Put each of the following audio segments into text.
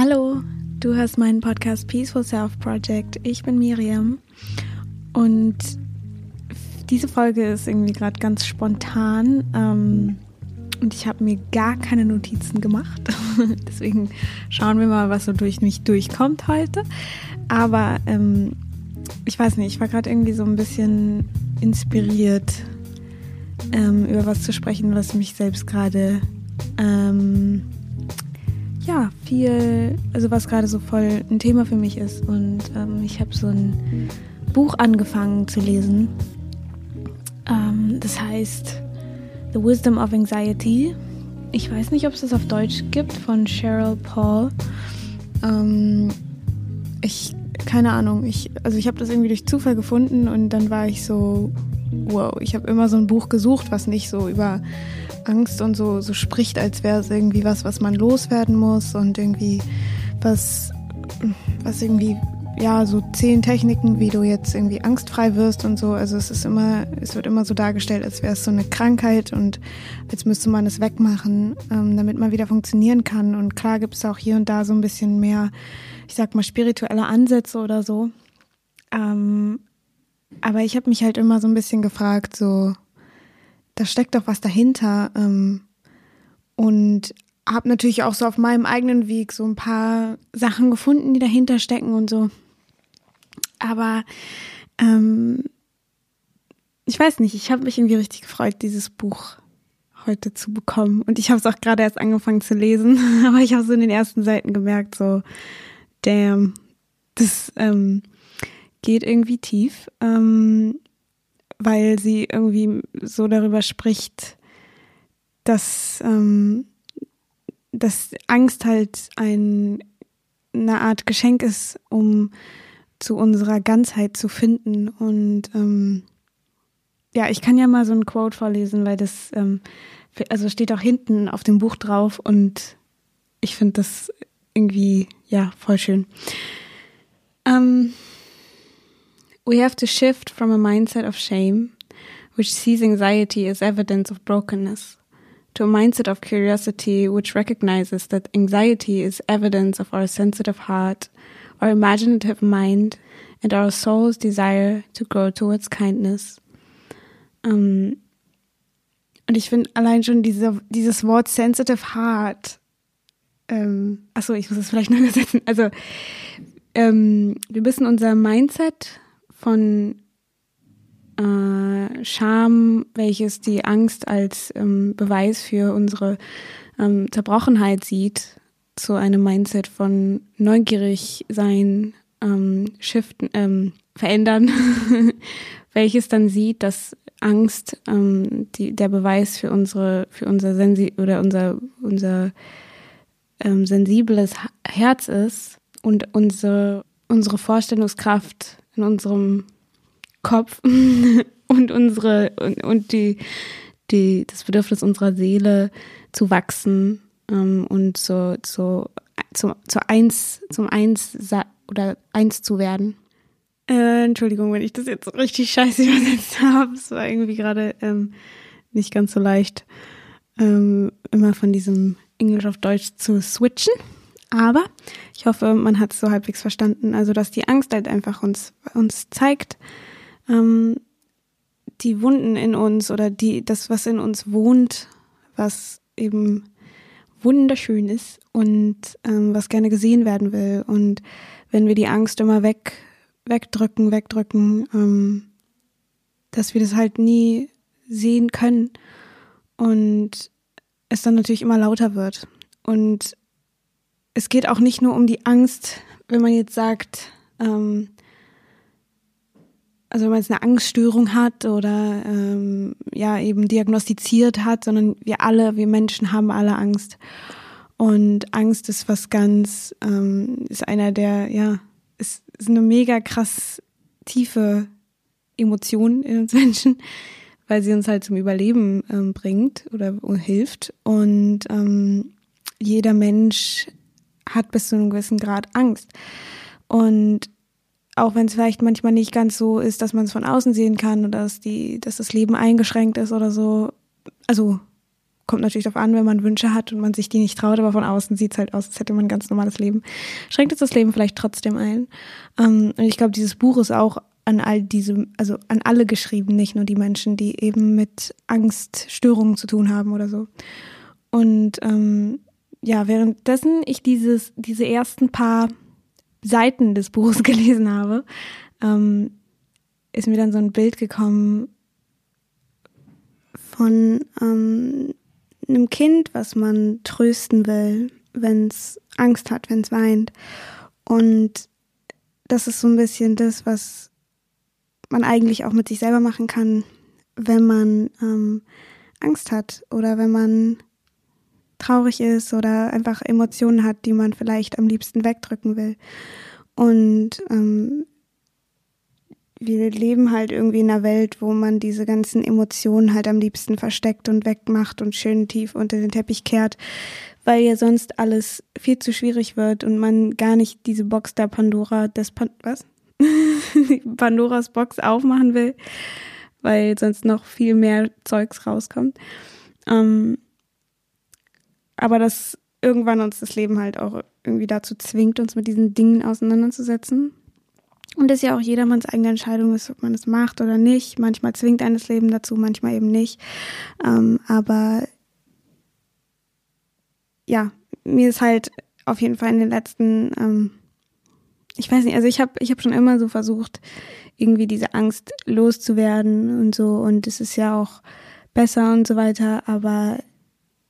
Hallo, du hörst meinen Podcast Peaceful Self Project. Ich bin Miriam und diese Folge ist irgendwie gerade ganz spontan ähm, und ich habe mir gar keine Notizen gemacht. Deswegen schauen wir mal, was so durch mich durchkommt heute. Aber ähm, ich weiß nicht, ich war gerade irgendwie so ein bisschen inspiriert, ähm, über was zu sprechen, was mich selbst gerade ähm, ja, viel, also was gerade so voll ein Thema für mich ist. Und ähm, ich habe so ein Buch angefangen zu lesen. Ähm, das heißt The Wisdom of Anxiety. Ich weiß nicht, ob es das auf Deutsch gibt, von Cheryl Paul. Ähm, ich, keine Ahnung, ich, also ich habe das irgendwie durch Zufall gefunden und dann war ich so, wow, ich habe immer so ein Buch gesucht, was nicht so über Angst und so, so spricht, als wäre es irgendwie was, was man loswerden muss und irgendwie was, was irgendwie, ja, so zehn Techniken, wie du jetzt irgendwie angstfrei wirst und so. Also es ist immer, es wird immer so dargestellt, als wäre es so eine Krankheit und als müsste man es wegmachen, ähm, damit man wieder funktionieren kann. Und klar gibt es auch hier und da so ein bisschen mehr, ich sag mal, spirituelle Ansätze oder so. Ähm, aber ich habe mich halt immer so ein bisschen gefragt, so, da steckt doch was dahinter. Ähm, und habe natürlich auch so auf meinem eigenen Weg so ein paar Sachen gefunden, die dahinter stecken und so. Aber ähm, ich weiß nicht, ich habe mich irgendwie richtig gefreut, dieses Buch heute zu bekommen. Und ich habe es auch gerade erst angefangen zu lesen, aber ich habe so in den ersten Seiten gemerkt, so, damn, das ähm, geht irgendwie tief. Ähm, weil sie irgendwie so darüber spricht, dass, ähm, dass Angst halt ein, eine Art Geschenk ist, um zu unserer Ganzheit zu finden. Und ähm, ja, ich kann ja mal so ein Quote vorlesen, weil das ähm, also steht auch hinten auf dem Buch drauf und ich finde das irgendwie ja voll schön. Ähm, We have to shift from a mindset of shame, which sees anxiety as evidence of brokenness, to a mindset of curiosity, which recognizes that anxiety is evidence of our sensitive heart, our imaginative mind, and our soul's desire to grow towards kindness. Um, und ich finde allein schon diese, dieses Wort sensitive heart, ähm, achso, ich muss das vielleicht noch übersetzen. Also, ähm, wir müssen unser Mindset von äh, Scham, welches die Angst als ähm, Beweis für unsere ähm, Zerbrochenheit sieht, zu einem Mindset von neugierig sein, ähm, shiften, ähm, verändern, welches dann sieht, dass Angst ähm, die, der Beweis für unsere, für unser Sensi oder unser, unser ähm, sensibles Herz ist und unsere, unsere Vorstellungskraft in unserem Kopf und unsere und, und die, die, das Bedürfnis unserer Seele zu wachsen ähm, und so, so zu, zu eins, zum eins oder eins zu werden. Äh, Entschuldigung, wenn ich das jetzt richtig scheiße übersetzt habe. Es war irgendwie gerade ähm, nicht ganz so leicht, ähm, immer von diesem Englisch auf Deutsch zu switchen. Aber ich hoffe, man hat es so halbwegs verstanden. Also, dass die Angst halt einfach uns, uns zeigt, ähm, die Wunden in uns oder die, das, was in uns wohnt, was eben wunderschön ist und ähm, was gerne gesehen werden will. Und wenn wir die Angst immer weg, wegdrücken, wegdrücken, ähm, dass wir das halt nie sehen können und es dann natürlich immer lauter wird. Und es geht auch nicht nur um die Angst, wenn man jetzt sagt, ähm, also wenn man jetzt eine Angststörung hat oder ähm, ja eben diagnostiziert hat, sondern wir alle, wir Menschen haben alle Angst. Und Angst ist was ganz, ähm, ist einer der, ja, ist, ist eine mega krass tiefe Emotion in uns Menschen, weil sie uns halt zum Überleben ähm, bringt oder hilft. Und ähm, jeder Mensch hat bis zu einem gewissen Grad Angst. Und auch wenn es vielleicht manchmal nicht ganz so ist, dass man es von außen sehen kann oder dass, die, dass das Leben eingeschränkt ist oder so. Also kommt natürlich darauf an, wenn man Wünsche hat und man sich die nicht traut, aber von außen sieht es halt aus, als hätte man ein ganz normales Leben. Schränkt es das Leben vielleicht trotzdem ein. Ähm, und ich glaube, dieses Buch ist auch an all diese, also an alle geschrieben, nicht nur die Menschen, die eben mit Angststörungen zu tun haben oder so. Und ähm, ja, währenddessen ich dieses, diese ersten paar Seiten des Buches gelesen habe, ähm, ist mir dann so ein Bild gekommen von ähm, einem Kind, was man trösten will, wenn es Angst hat, wenn es weint. Und das ist so ein bisschen das, was man eigentlich auch mit sich selber machen kann, wenn man ähm, Angst hat oder wenn man traurig ist oder einfach Emotionen hat, die man vielleicht am liebsten wegdrücken will. Und ähm, wir leben halt irgendwie in einer Welt, wo man diese ganzen Emotionen halt am liebsten versteckt und wegmacht und schön tief unter den Teppich kehrt, weil ja sonst alles viel zu schwierig wird und man gar nicht diese Box der Pandora des Pan was? Pandoras Box aufmachen will, weil sonst noch viel mehr Zeugs rauskommt. Ähm, aber dass irgendwann uns das Leben halt auch irgendwie dazu zwingt, uns mit diesen Dingen auseinanderzusetzen. Und es ja auch jedermanns eigene Entscheidung ist, ob man es macht oder nicht. Manchmal zwingt eines Leben dazu, manchmal eben nicht. Ähm, aber ja, mir ist halt auf jeden Fall in den letzten, ähm, ich weiß nicht, also ich habe ich hab schon immer so versucht, irgendwie diese Angst loszuwerden und so. Und es ist ja auch besser und so weiter. Aber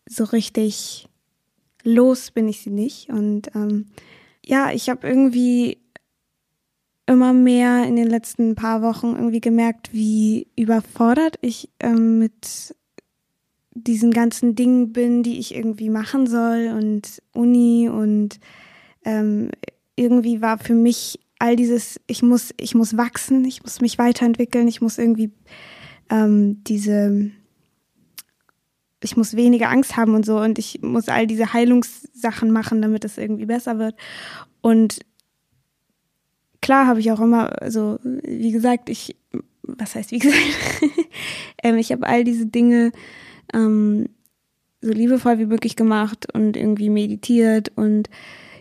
so richtig los bin ich sie nicht. Und ähm, ja, ich habe irgendwie immer mehr in den letzten paar Wochen irgendwie gemerkt, wie überfordert ich ähm, mit diesen ganzen Dingen bin, die ich irgendwie machen soll und Uni und ähm, irgendwie war für mich all dieses, ich muss, ich muss wachsen, ich muss mich weiterentwickeln, ich muss irgendwie ähm, diese, ich muss weniger Angst haben und so und ich muss all diese Heilungssachen machen, damit es irgendwie besser wird. Und klar habe ich auch immer, also wie gesagt, ich, was heißt wie gesagt, ähm, ich habe all diese Dinge ähm, so liebevoll wie möglich gemacht und irgendwie meditiert und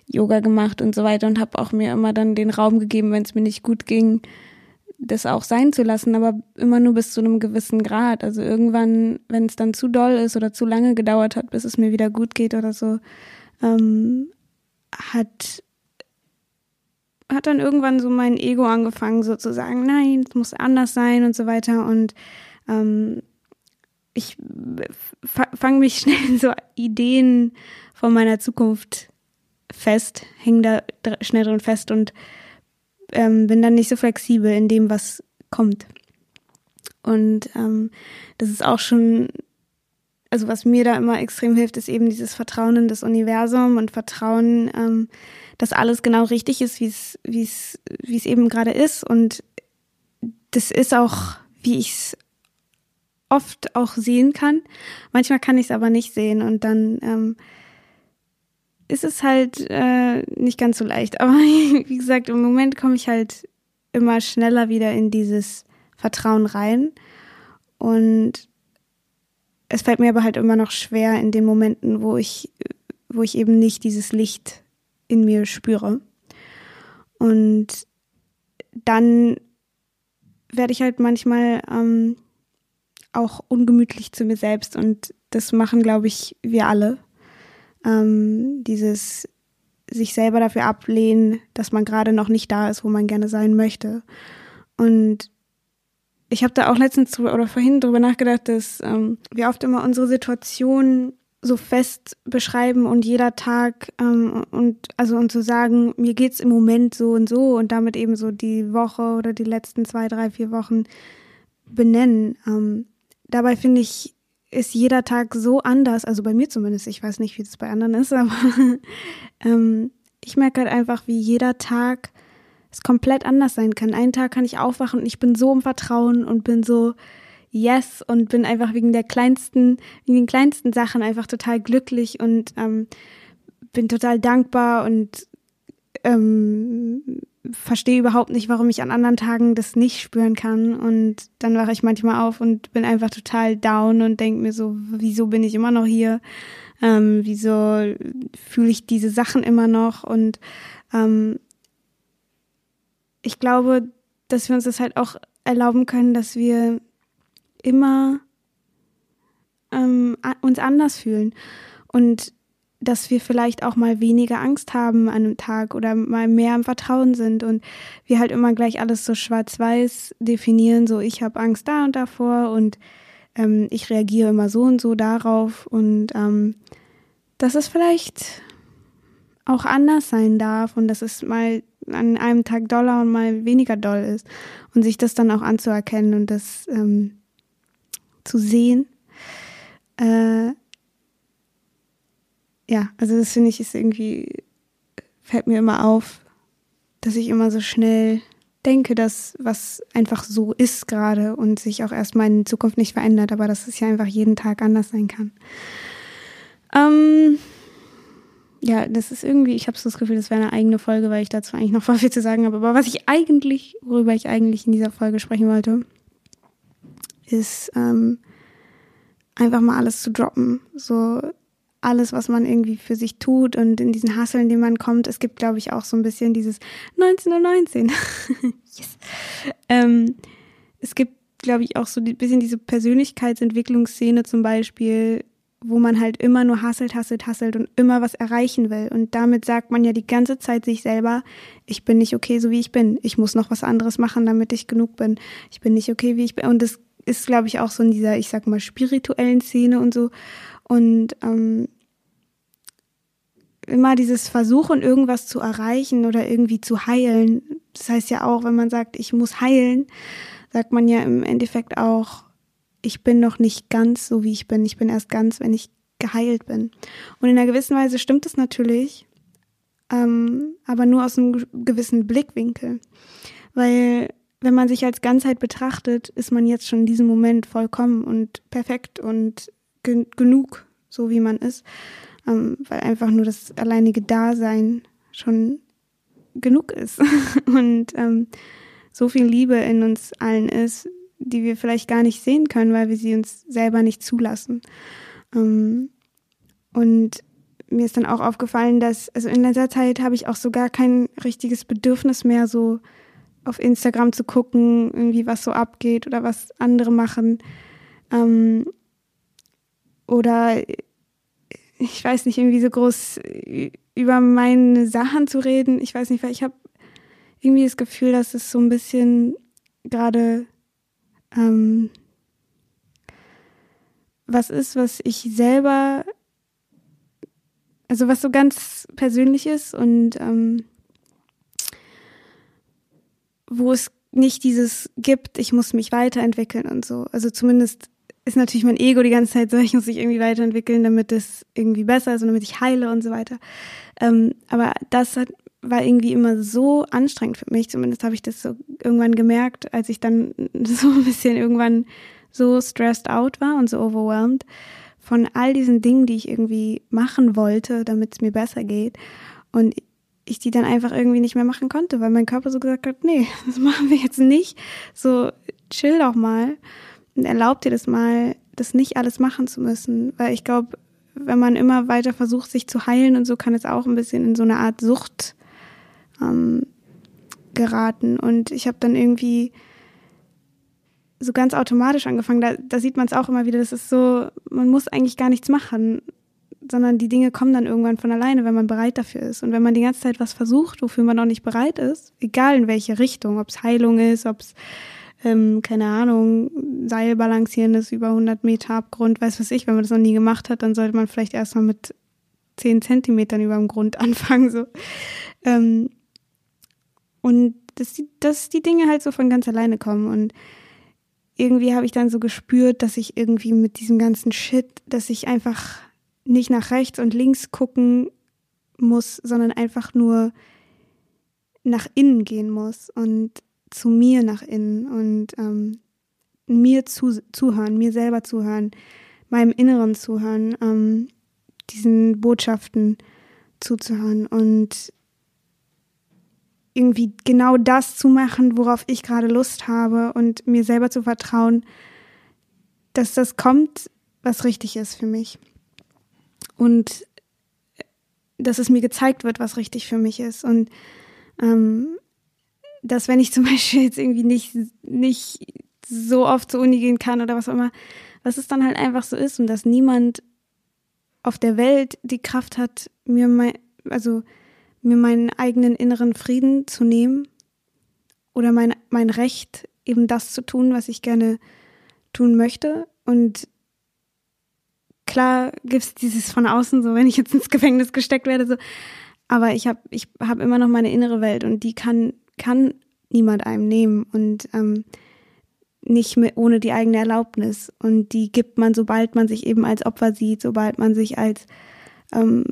Yoga gemacht und so weiter und habe auch mir immer dann den Raum gegeben, wenn es mir nicht gut ging, das auch sein zu lassen, aber immer nur bis zu einem gewissen Grad. Also irgendwann, wenn es dann zu doll ist oder zu lange gedauert hat, bis es mir wieder gut geht oder so, ähm, hat hat dann irgendwann so mein Ego angefangen, sozusagen, nein, es muss anders sein und so weiter. Und ähm, ich fange mich schnell in so Ideen von meiner Zukunft fest, hänge da schnell drin fest und ähm, bin dann nicht so flexibel in dem, was kommt. Und ähm, das ist auch schon, also was mir da immer extrem hilft, ist eben dieses Vertrauen in das Universum und Vertrauen, ähm, dass alles genau richtig ist, wie es, wie es, wie es eben gerade ist. Und das ist auch, wie ich es oft auch sehen kann. Manchmal kann ich es aber nicht sehen und dann ähm, ist es halt äh, nicht ganz so leicht. Aber wie gesagt, im Moment komme ich halt immer schneller wieder in dieses Vertrauen rein. Und es fällt mir aber halt immer noch schwer in den Momenten, wo ich, wo ich eben nicht dieses Licht in mir spüre. Und dann werde ich halt manchmal ähm, auch ungemütlich zu mir selbst und das machen, glaube ich, wir alle ähm, dieses sich selber dafür ablehnen, dass man gerade noch nicht da ist, wo man gerne sein möchte. Und ich habe da auch letztens oder vorhin drüber nachgedacht, dass ähm, wir oft immer unsere Situation so fest beschreiben und jeder Tag ähm, und also und zu sagen, mir geht's im Moment so und so und damit eben so die Woche oder die letzten zwei, drei, vier Wochen benennen. Ähm, dabei finde ich ist jeder Tag so anders, also bei mir zumindest, ich weiß nicht, wie das bei anderen ist, aber ähm, ich merke halt einfach, wie jeder Tag es komplett anders sein kann. Einen Tag kann ich aufwachen und ich bin so im Vertrauen und bin so yes und bin einfach wegen der kleinsten, wegen den kleinsten Sachen einfach total glücklich und ähm, bin total dankbar und ähm, verstehe überhaupt nicht, warum ich an anderen Tagen das nicht spüren kann. Und dann wache ich manchmal auf und bin einfach total down und denke mir so, wieso bin ich immer noch hier? Ähm, wieso fühle ich diese Sachen immer noch? Und ähm, ich glaube, dass wir uns das halt auch erlauben können, dass wir immer ähm, uns anders fühlen und dass wir vielleicht auch mal weniger Angst haben an einem Tag oder mal mehr im Vertrauen sind und wir halt immer gleich alles so schwarz-weiß definieren, so ich habe Angst da und davor und ähm, ich reagiere immer so und so darauf und ähm, dass es vielleicht auch anders sein darf und dass es mal an einem Tag doller und mal weniger doll ist und sich das dann auch anzuerkennen und das ähm, zu sehen. Äh, ja, also das finde ich ist irgendwie, fällt mir immer auf, dass ich immer so schnell denke, dass was einfach so ist gerade und sich auch erstmal in Zukunft nicht verändert, aber dass es ja einfach jeden Tag anders sein kann. Ähm, ja, das ist irgendwie, ich habe so das Gefühl, das wäre eine eigene Folge, weil ich dazu eigentlich noch voll viel zu sagen habe. Aber was ich eigentlich, worüber ich eigentlich in dieser Folge sprechen wollte, ist ähm, einfach mal alles zu droppen. So alles, was man irgendwie für sich tut und in diesen Hustle, in dem man kommt. Es gibt, glaube ich, auch so ein bisschen dieses 1919. yes. Ähm, es gibt, glaube ich, auch so ein bisschen diese Persönlichkeitsentwicklungsszene zum Beispiel, wo man halt immer nur hasselt, hasselt, hasselt und immer was erreichen will. Und damit sagt man ja die ganze Zeit sich selber, ich bin nicht okay, so wie ich bin. Ich muss noch was anderes machen, damit ich genug bin. Ich bin nicht okay, wie ich bin. Und das ist, glaube ich, auch so in dieser, ich sag mal, spirituellen Szene und so. Und ähm, immer dieses Versuchen, irgendwas zu erreichen oder irgendwie zu heilen. Das heißt ja auch, wenn man sagt, ich muss heilen, sagt man ja im Endeffekt auch, ich bin noch nicht ganz so, wie ich bin. Ich bin erst ganz, wenn ich geheilt bin. Und in einer gewissen Weise stimmt es natürlich, ähm, aber nur aus einem gewissen Blickwinkel. Weil wenn man sich als Ganzheit betrachtet, ist man jetzt schon in diesem Moment vollkommen und perfekt und gen genug, so wie man ist, ähm, weil einfach nur das alleinige Dasein schon genug ist und ähm, so viel Liebe in uns allen ist, die wir vielleicht gar nicht sehen können, weil wir sie uns selber nicht zulassen. Ähm, und mir ist dann auch aufgefallen, dass, also in letzter Zeit habe ich auch so gar kein richtiges Bedürfnis mehr, so auf Instagram zu gucken, irgendwie was so abgeht oder was andere machen. Ähm, oder ich weiß nicht, irgendwie so groß über meine Sachen zu reden. Ich weiß nicht, weil ich habe irgendwie das Gefühl, dass es so ein bisschen gerade ähm, was ist, was ich selber, also was so ganz persönlich ist und ähm, wo es nicht dieses gibt, ich muss mich weiterentwickeln und so. Also zumindest ist natürlich mein Ego die ganze Zeit so, ich muss mich irgendwie weiterentwickeln, damit es irgendwie besser ist und damit ich heile und so weiter. Ähm, aber das hat, war irgendwie immer so anstrengend für mich. Zumindest habe ich das so irgendwann gemerkt, als ich dann so ein bisschen irgendwann so stressed out war und so overwhelmed von all diesen Dingen, die ich irgendwie machen wollte, damit es mir besser geht. Und ich die dann einfach irgendwie nicht mehr machen konnte, weil mein Körper so gesagt hat, nee, das machen wir jetzt nicht. So, chill doch mal und erlaub dir das mal, das nicht alles machen zu müssen. Weil ich glaube, wenn man immer weiter versucht, sich zu heilen und so, kann es auch ein bisschen in so eine Art Sucht ähm, geraten. Und ich habe dann irgendwie so ganz automatisch angefangen. Da, da sieht man es auch immer wieder. Das ist so, man muss eigentlich gar nichts machen, sondern die Dinge kommen dann irgendwann von alleine, wenn man bereit dafür ist. Und wenn man die ganze Zeit was versucht, wofür man noch nicht bereit ist, egal in welche Richtung, ob es Heilung ist, ob es ähm, keine Ahnung, Seil balancieren ist über 100 Meter Abgrund, weiß was ich, wenn man das noch nie gemacht hat, dann sollte man vielleicht erstmal mit 10 Zentimetern über dem Grund anfangen, so. Ähm, und dass die, dass die Dinge halt so von ganz alleine kommen. Und irgendwie habe ich dann so gespürt, dass ich irgendwie mit diesem ganzen Shit, dass ich einfach nicht nach rechts und links gucken muss, sondern einfach nur nach innen gehen muss und zu mir nach innen und ähm, mir zu, zuhören, mir selber zuhören, meinem Inneren zuhören, ähm, diesen Botschaften zuzuhören und irgendwie genau das zu machen, worauf ich gerade Lust habe und mir selber zu vertrauen, dass das kommt, was richtig ist für mich. Und dass es mir gezeigt wird, was richtig für mich ist. Und ähm, dass wenn ich zum Beispiel jetzt irgendwie nicht, nicht so oft zur Uni gehen kann oder was auch immer, dass es dann halt einfach so ist und dass niemand auf der Welt die Kraft hat, mir mein, also mir meinen eigenen inneren Frieden zu nehmen oder mein, mein Recht, eben das zu tun, was ich gerne tun möchte. Und klar gibt es dieses von außen, so wenn ich jetzt ins Gefängnis gesteckt werde, so, aber ich habe ich hab immer noch meine innere Welt und die kann, kann niemand einem nehmen und ähm, nicht mit, ohne die eigene Erlaubnis. Und die gibt man, sobald man sich eben als Opfer sieht, sobald man sich als ähm,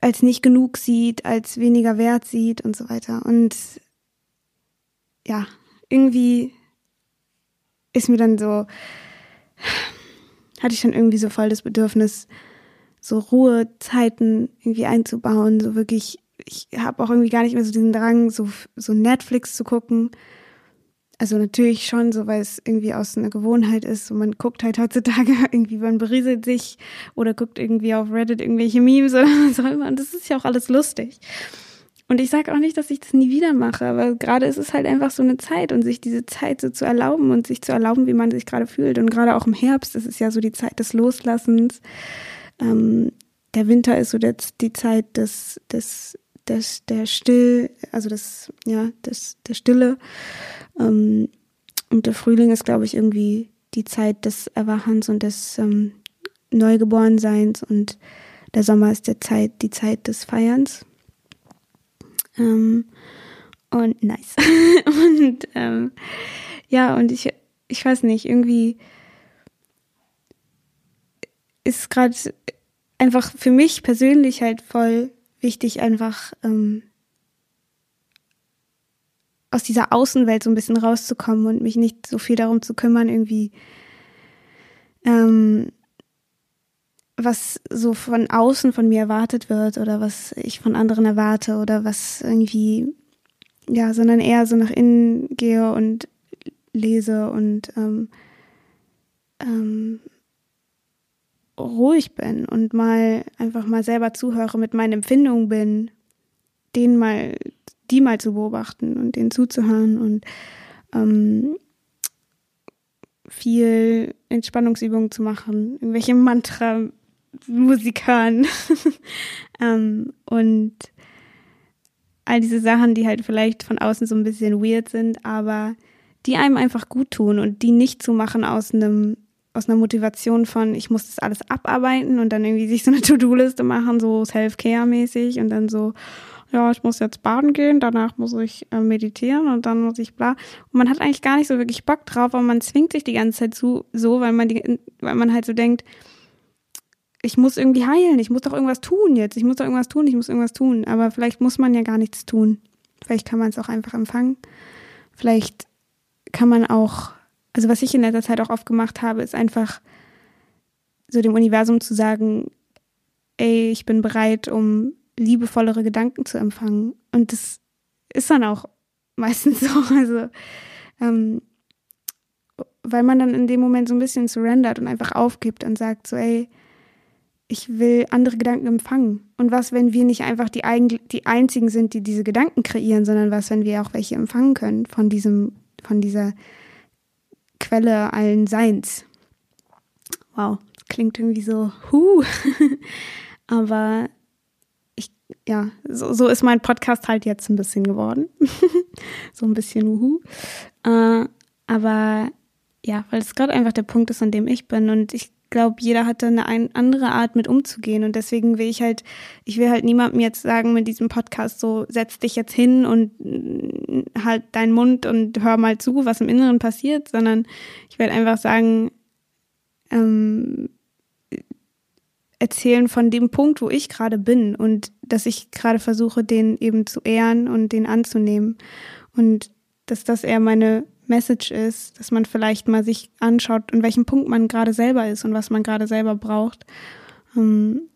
als nicht genug sieht, als weniger wert sieht und so weiter. Und ja, irgendwie ist mir dann so, hatte ich dann irgendwie so voll das Bedürfnis, so Ruhezeiten irgendwie einzubauen, so wirklich, ich habe auch irgendwie gar nicht mehr so diesen Drang, so, so Netflix zu gucken also natürlich schon, so weil es irgendwie aus einer Gewohnheit ist. Und man guckt halt heutzutage irgendwie, man berieselt sich oder guckt irgendwie auf Reddit irgendwelche Memes oder was auch immer. Und das ist ja auch alles lustig. Und ich sage auch nicht, dass ich das nie wieder mache, aber gerade ist es halt einfach so eine Zeit und sich diese Zeit so zu erlauben und sich zu erlauben, wie man sich gerade fühlt. Und gerade auch im Herbst, ist ja so die Zeit des Loslassens. Ähm, der Winter ist so der, die Zeit des, des, des, der Still, also das, ja, des, der Stille. Ähm, und der Frühling ist, glaube ich, irgendwie die Zeit des Erwachens und des ähm, Neugeborenseins und der Sommer ist der Zeit, die Zeit des Feierns. Ähm, und nice. und ähm, ja, und ich, ich weiß nicht, irgendwie ist gerade einfach für mich persönlich halt voll wichtig, einfach ähm, aus dieser Außenwelt so ein bisschen rauszukommen und mich nicht so viel darum zu kümmern, irgendwie, ähm, was so von außen von mir erwartet wird oder was ich von anderen erwarte oder was irgendwie, ja, sondern eher so nach innen gehe und lese und ähm, ähm, ruhig bin und mal einfach mal selber zuhöre, mit meinen Empfindungen bin, denen mal die mal zu beobachten und denen zuzuhören und ähm, viel Entspannungsübungen zu machen, irgendwelche Mantra-Musik hören. Ähm, und all diese Sachen, die halt vielleicht von außen so ein bisschen weird sind, aber die einem einfach gut tun und die nicht zu machen aus einem aus einer Motivation von, ich muss das alles abarbeiten und dann irgendwie sich so eine To-Do-Liste machen, so Self-Care-mäßig und dann so, ja, ich muss jetzt baden gehen, danach muss ich äh, meditieren und dann muss ich bla. Und man hat eigentlich gar nicht so wirklich Bock drauf, aber man zwingt sich die ganze Zeit zu, so, weil man die, weil man halt so denkt, ich muss irgendwie heilen, ich muss doch irgendwas tun jetzt, ich muss doch irgendwas tun, ich muss irgendwas tun. Aber vielleicht muss man ja gar nichts tun. Vielleicht kann man es auch einfach empfangen. Vielleicht kann man auch, also was ich in letzter Zeit auch oft gemacht habe, ist einfach so dem Universum zu sagen, ey, ich bin bereit, um liebevollere Gedanken zu empfangen. Und das ist dann auch meistens so. Also, ähm, weil man dann in dem Moment so ein bisschen surrendert und einfach aufgibt und sagt so, ey, ich will andere Gedanken empfangen. Und was, wenn wir nicht einfach die, eigen, die einzigen sind, die diese Gedanken kreieren, sondern was, wenn wir auch welche empfangen können von diesem, von dieser Quelle allen Seins. Wow, klingt irgendwie so, huh. Aber ja, so, so ist mein Podcast halt jetzt ein bisschen geworden. so ein bisschen wuhu. Äh, aber ja, weil es gerade einfach der Punkt ist, an dem ich bin und ich glaube, jeder hat da eine ein, andere Art mit umzugehen und deswegen will ich halt, ich will halt niemandem jetzt sagen mit diesem Podcast so, setz dich jetzt hin und mm, halt deinen Mund und hör mal zu, was im Inneren passiert, sondern ich werde einfach sagen, ähm, erzählen von dem Punkt, wo ich gerade bin und dass ich gerade versuche, den eben zu ehren und den anzunehmen. Und dass das eher meine Message ist, dass man vielleicht mal sich anschaut, an welchem Punkt man gerade selber ist und was man gerade selber braucht. Ähm,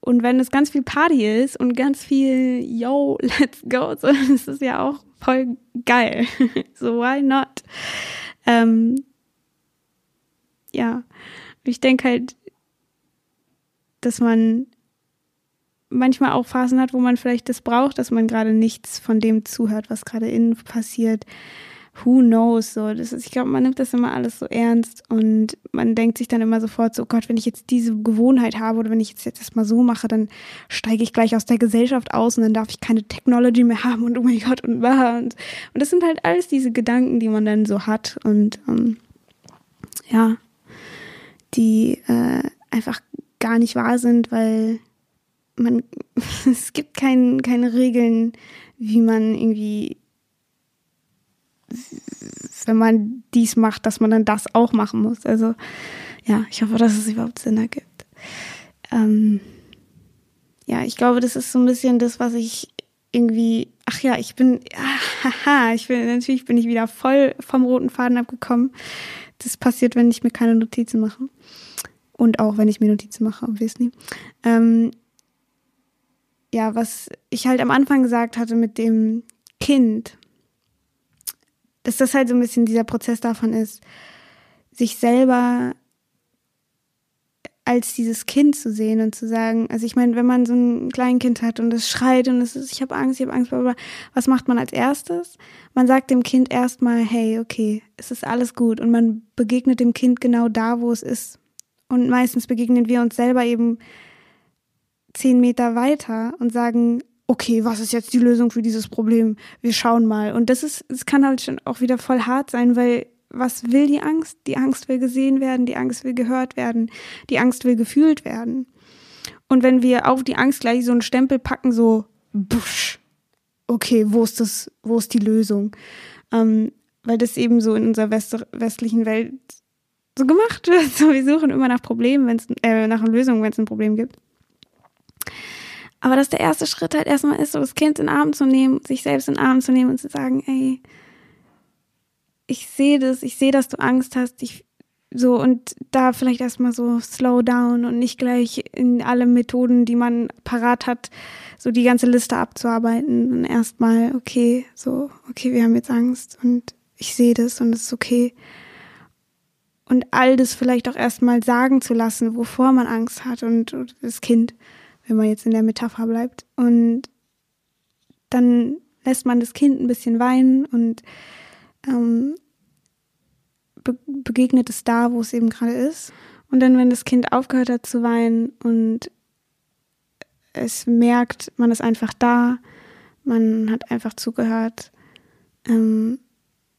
Und wenn es ganz viel Party ist und ganz viel, yo, let's go, so, dann ist ja auch voll geil. so, why not? Ähm, ja, ich denke halt, dass man manchmal auch Phasen hat, wo man vielleicht das braucht, dass man gerade nichts von dem zuhört, was gerade innen passiert. Who knows? So, das ist, ich glaube, man nimmt das immer alles so ernst und man denkt sich dann immer sofort so, oh Gott, wenn ich jetzt diese Gewohnheit habe oder wenn ich jetzt, jetzt das mal so mache, dann steige ich gleich aus der Gesellschaft aus und dann darf ich keine Technology mehr haben und oh mein Gott und und, und das sind halt alles diese Gedanken, die man dann so hat und ähm, ja, die äh, einfach gar nicht wahr sind, weil man, es gibt kein, keine Regeln, wie man irgendwie, wenn man dies macht, dass man dann das auch machen muss. Also ja, ich hoffe, dass es überhaupt Sinn ergibt. Ähm, ja, ich glaube, das ist so ein bisschen das, was ich irgendwie, ach ja, ich bin, haha, ich bin, natürlich bin ich wieder voll vom roten Faden abgekommen. Das passiert, wenn ich mir keine Notizen mache. Und auch wenn ich mir Notizen mache, obviously. Ähm, ja, was ich halt am Anfang gesagt hatte mit dem Kind, dass das halt so ein bisschen dieser Prozess davon ist, sich selber als dieses Kind zu sehen und zu sagen, also ich meine, wenn man so ein Kleinkind hat und es schreit und es ist, ich habe Angst, ich habe Angst, aber was macht man als erstes? Man sagt dem Kind erstmal, hey, okay, es ist alles gut und man begegnet dem Kind genau da, wo es ist. Und meistens begegnen wir uns selber eben zehn Meter weiter und sagen, okay, was ist jetzt die Lösung für dieses Problem? Wir schauen mal. Und das ist, es kann halt schon auch wieder voll hart sein, weil was will die Angst? Die Angst will gesehen werden, die Angst will gehört werden, die Angst will gefühlt werden. Und wenn wir auf die Angst gleich so einen Stempel packen, so, busch, okay, wo ist das, wo ist die Lösung? Ähm, weil das eben so in unserer West westlichen Welt so gemacht wird. So, wir suchen immer nach Problemen, wenn es, äh, nach einer Lösung, wenn es ein Problem gibt. Aber dass der erste Schritt halt erstmal ist, so das Kind in den Arm zu nehmen, sich selbst in den Arm zu nehmen und zu sagen, ey, ich sehe das, ich sehe, dass du Angst hast, ich so und da vielleicht erstmal so slow down und nicht gleich in alle Methoden, die man parat hat, so die ganze Liste abzuarbeiten und erstmal, okay, so, okay, wir haben jetzt Angst und ich sehe das und es ist okay. Und all das vielleicht auch erstmal sagen zu lassen, wovor man Angst hat und, und das Kind wenn man jetzt in der Metapher bleibt. Und dann lässt man das Kind ein bisschen weinen und ähm, be begegnet es da, wo es eben gerade ist. Und dann, wenn das Kind aufgehört hat zu weinen und es merkt, man ist einfach da, man hat einfach zugehört, ähm,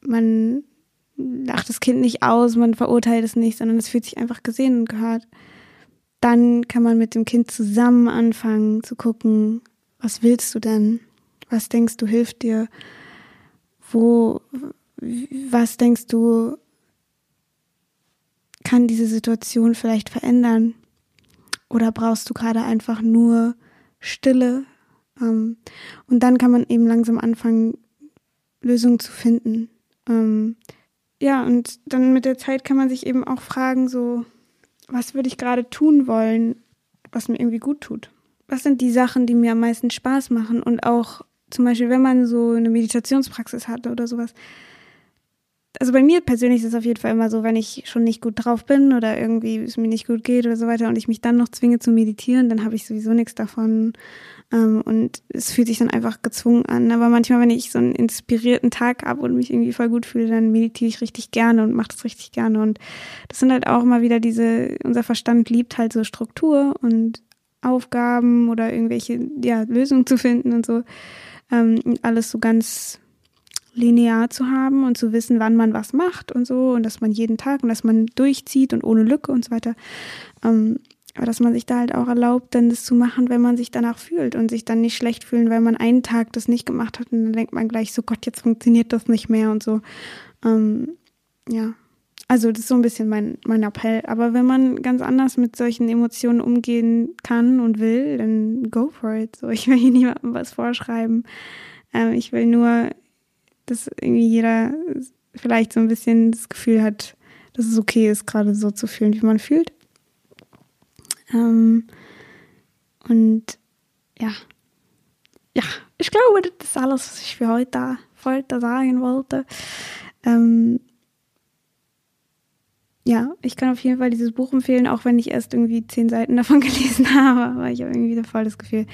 man lacht das Kind nicht aus, man verurteilt es nicht, sondern es fühlt sich einfach gesehen und gehört dann kann man mit dem Kind zusammen anfangen zu gucken, was willst du denn? Was denkst du hilft dir? Wo, was denkst du kann diese Situation vielleicht verändern? Oder brauchst du gerade einfach nur Stille? Ähm, und dann kann man eben langsam anfangen, Lösungen zu finden. Ähm, ja, und dann mit der Zeit kann man sich eben auch fragen, so, was würde ich gerade tun wollen, was mir irgendwie gut tut? Was sind die Sachen, die mir am meisten Spaß machen? Und auch zum Beispiel, wenn man so eine Meditationspraxis hat oder sowas. Also bei mir persönlich ist es auf jeden Fall immer so, wenn ich schon nicht gut drauf bin oder irgendwie es mir nicht gut geht oder so weiter und ich mich dann noch zwinge zu meditieren, dann habe ich sowieso nichts davon. Ähm, und es fühlt sich dann einfach gezwungen an. Aber manchmal, wenn ich so einen inspirierten Tag habe und mich irgendwie voll gut fühle, dann meditiere ich richtig gerne und mache das richtig gerne. Und das sind halt auch immer wieder diese, unser Verstand liebt halt so Struktur und Aufgaben oder irgendwelche ja, Lösungen zu finden und so. Ähm, alles so ganz linear zu haben und zu wissen, wann man was macht und so und dass man jeden Tag und dass man durchzieht und ohne Lücke und so weiter. Ähm, aber dass man sich da halt auch erlaubt, dann das zu machen, wenn man sich danach fühlt und sich dann nicht schlecht fühlen, weil man einen Tag das nicht gemacht hat und dann denkt man gleich so, Gott, jetzt funktioniert das nicht mehr und so. Ähm, ja, also das ist so ein bisschen mein, mein Appell. Aber wenn man ganz anders mit solchen Emotionen umgehen kann und will, dann go for it. So, ich will hier niemandem was vorschreiben. Ähm, ich will nur, dass irgendwie jeder vielleicht so ein bisschen das Gefühl hat, dass es okay ist, gerade so zu fühlen, wie man fühlt. Ähm, Und ja, ja, ich glaube, das ist alles, was ich für heute, für heute sagen wollte. Ähm, ja, ich kann auf jeden Fall dieses Buch empfehlen, auch wenn ich erst irgendwie zehn Seiten davon gelesen habe. Aber ich habe irgendwie voll das Gefühl,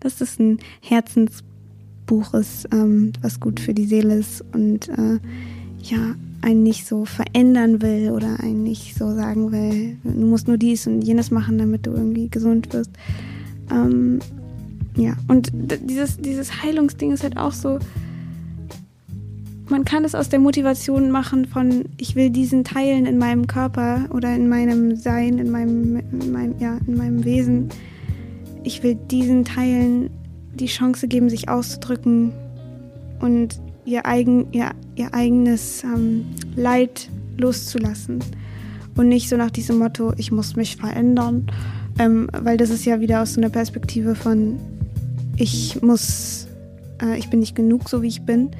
dass das ein Herzensbuch ist, ähm, was gut für die Seele ist und äh, ja, einen nicht so verändern will oder einen nicht so sagen will, du musst nur dies und jenes machen, damit du irgendwie gesund wirst. Ähm, ja, und dieses, dieses Heilungsding ist halt auch so, man kann es aus der Motivation machen von, ich will diesen Teilen in meinem Körper oder in meinem Sein, in meinem, in meinem, ja, in meinem Wesen, ich will diesen Teilen die Chance geben, sich auszudrücken und ihr, eigen, ihr, ihr eigenes ähm, Leid loszulassen. Und nicht so nach diesem Motto, ich muss mich verändern, ähm, weil das ist ja wieder aus so einer Perspektive von, ich muss, äh, ich bin nicht genug, so wie ich bin,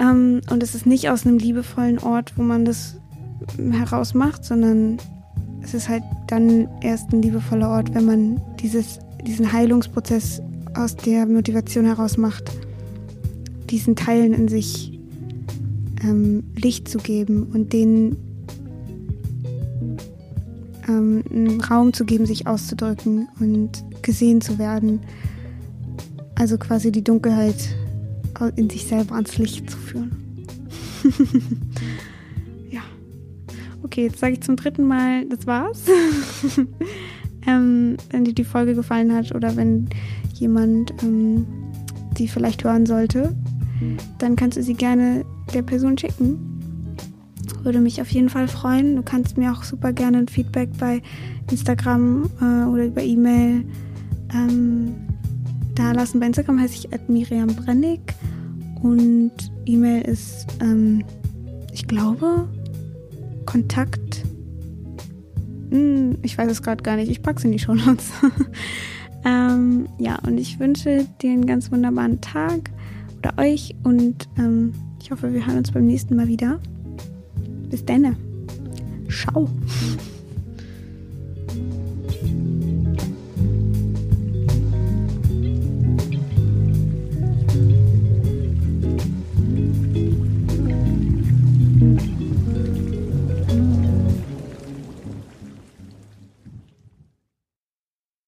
ähm, und es ist nicht aus einem liebevollen Ort, wo man das heraus macht, sondern es ist halt dann erst ein liebevoller Ort, wenn man dieses, diesen Heilungsprozess aus der Motivation heraus macht, diesen Teilen in sich ähm, Licht zu geben und denen ähm, einen Raum zu geben, sich auszudrücken und gesehen zu werden. Also quasi die Dunkelheit in sich selber ans Licht zu führen. ja. Okay, jetzt sage ich zum dritten Mal, das war's. ähm, wenn dir die Folge gefallen hat oder wenn jemand ähm, die vielleicht hören sollte, dann kannst du sie gerne der Person schicken. Würde mich auf jeden Fall freuen. Du kannst mir auch super gerne ein Feedback bei Instagram äh, oder über E-Mail ähm, da lassen. Bei Instagram heiße ich Miriam Brennig. Und E-Mail ist, ähm, ich glaube, Kontakt. Hm, ich weiß es gerade gar nicht. Ich packe es in die Show Notes. ähm, ja, und ich wünsche dir einen ganz wunderbaren Tag oder euch und ähm, ich hoffe, wir hören uns beim nächsten Mal wieder. Bis dann. Ciao.